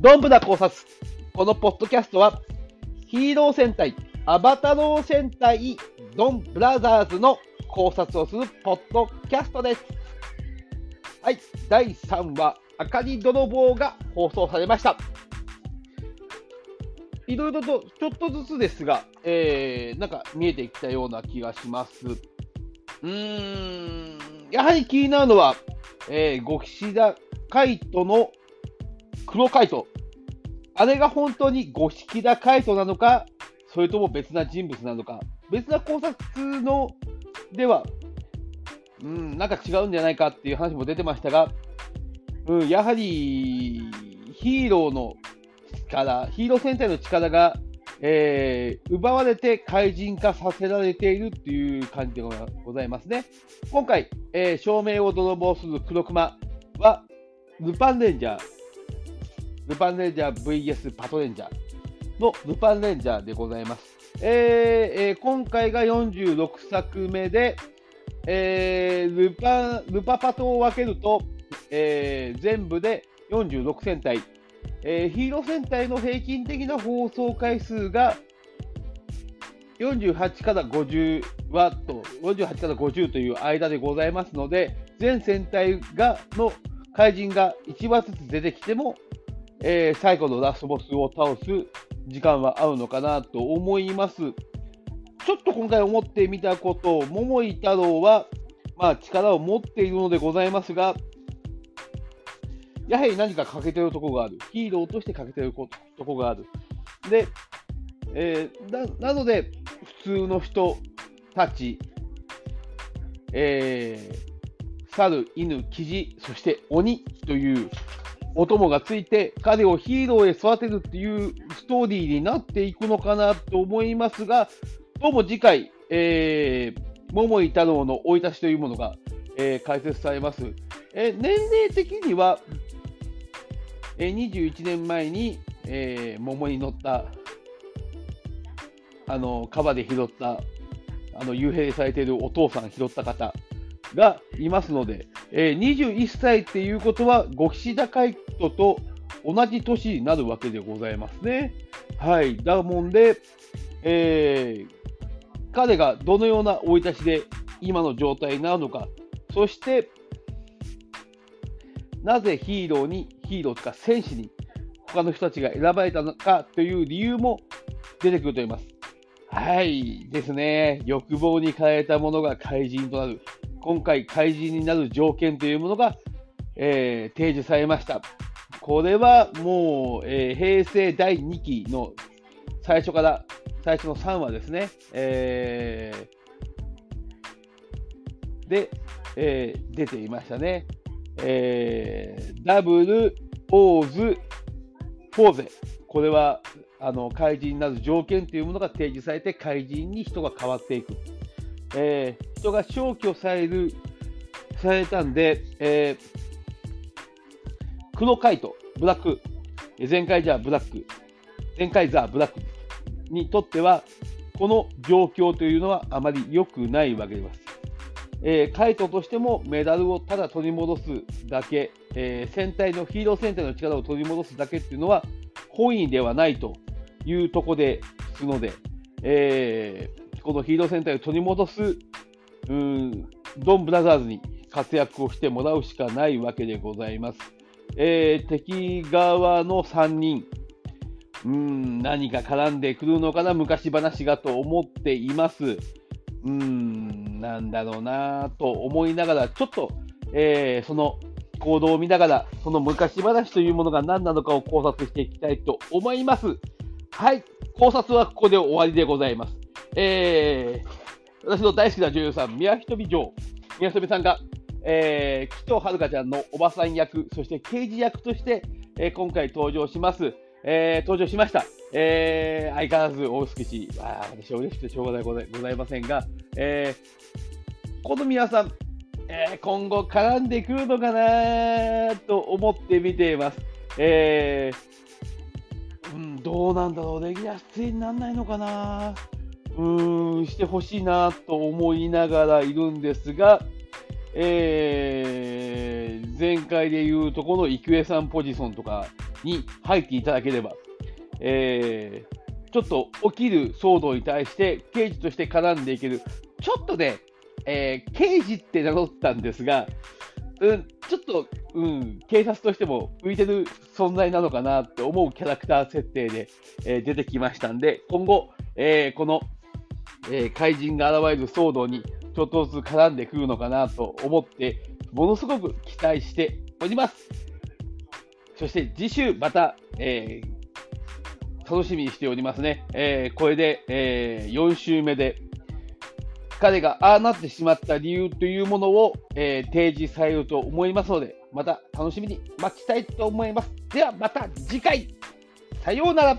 ドンブラ考察。このポッドキャストは、ヒーロー戦隊、アバタロー戦隊、ドンブラザーズの考察をするポッドキャストです。はい、第3話、あかり泥棒が放送されました。いろいろと、ちょっとずつですが、えー、なんか見えてきたような気がします。うーん、やはり気になるのは、えー、ゴ岸田海人の黒海斗。あれが本当に五色田海斗なのか、それとも別な人物なのか、別な考察のでは、うん、なんか違うんじゃないかっていう話も出てましたが、うん、やはりヒーローの力、ヒーロー戦隊の力が、えー、奪われて怪人化させられているっていう感じでございますね。今回、えー、照明を泥棒する黒熊は、ルパンレンジャー、ルパンレンジャー VS パトレンジャーのルパンレンジャーでございます。えーえー、今回が46作目で、えー、ルパルパパトを分けると、えー、全部で46戦隊、えー、ヒーロー戦隊の平均的な放送回数が48から50ワット、48から50という間でございますので、全戦隊がの怪人が1話ずつ出てきても、えー、最後のラストボスを倒す時間は合うのかなと思います。ちょっと今回思ってみたこと、桃井太郎は、まあ、力を持っているのでございますが、やはり何か欠けてるとこがある。ヒーローとして欠けてるとこがある。で、えー、ななので、普通の人たち、えー、猿、犬、キジ、そして鬼というお供がついて、彼をヒーローへ育てるっていうストーリーになっていくのかなと思いますが、どうも次回、えー、桃井太郎の生い立ちというものが、えー、解説されます。えー、年齢的には、えー、21年前に、えー、桃に乗ったあの川で拾ったあの幽閉されているお父さん拾った方がいますので、え、21歳っていうことは、ご岸田海人と同じ年になるわけでございますね。はい。だもんで、えー、彼がどのような生い立ちで今の状態になるのか、そして、なぜヒーローに、ヒーローとか戦士に他の人たちが選ばれたのかという理由も出てくると思います。はい、ですね。欲望に変えたものが怪人となる。今回、怪人になる条件というものが、えー、提示されました。これはもう、えー、平成第2期の最初から、最初の3話ですね。えー、で、えー、出ていましたね。えー、 W、オーズ、フォーゼ。これはあの怪人になる条件というものが提示されて怪人に人が変わっていく。えー、人が消去されるされたんで、えー、黒怪盗、ブラック、ゼンカイジャブラック、ゼンカイザーブラックにとっては、この状況というのはあまり良くないわけです。えー、カイトとしてもメダルをただ取り戻すだけ、えー、戦隊のヒーロー戦隊の力を取り戻すだけっていうのは本意ではないというところですので、え、このヒーロー戦隊を取り戻すうんドンブラザーズに活躍をしてもらうしかないわけでございます。えー、敵側の3人、うん何か絡んでくるのかな、昔話がと思っています。うん、なんだろうなと思いながら、ちょっと、えー、その行動を見ながら、その昔話というものが何なのかを考察していきたいと思います。はい、考察はここで終わりでございます。えー、私の大好きな女優さん、宮ひとみ嬢、宮ひとみさんが、えー、紀藤遥ちゃんのおばさん役、そして刑事役として、えー、今回登場します。えー、登場しました。えー、相変わらず大好きし、あ私は嬉しくてしょうがないございませんが、えー、この皆さん、えー、今後絡んでくるのかなと思って見ています。えー、うん、どうなんだろう、レギュラー出演にならないのかなうーん、してほしいなと思いながらいるんですが、えー、前回で言うとこの郁恵さんポジションとか、に入っていただければ、えー、ちょっと起きる騒動に対して刑事として絡んでいける、ちょっとね、えー、刑事って名乗ったんですが、うん、ちょっと、うん、警察としても浮いてる存在なのかなって思うキャラクター設定で、えー、出てきましたんで、今後、えー、この、えー、怪人が現れる騒動にちょっとずつ絡んでくるのかなと思って、ものすごく期待しております。そして次週また、えー、楽しみにしておりますね。えー、これで、えー、4週目で、彼がああなってしまった理由というものを、え、提示されると思いますので、また楽しみに待ちたいと思います。ではまた次回、さようなら。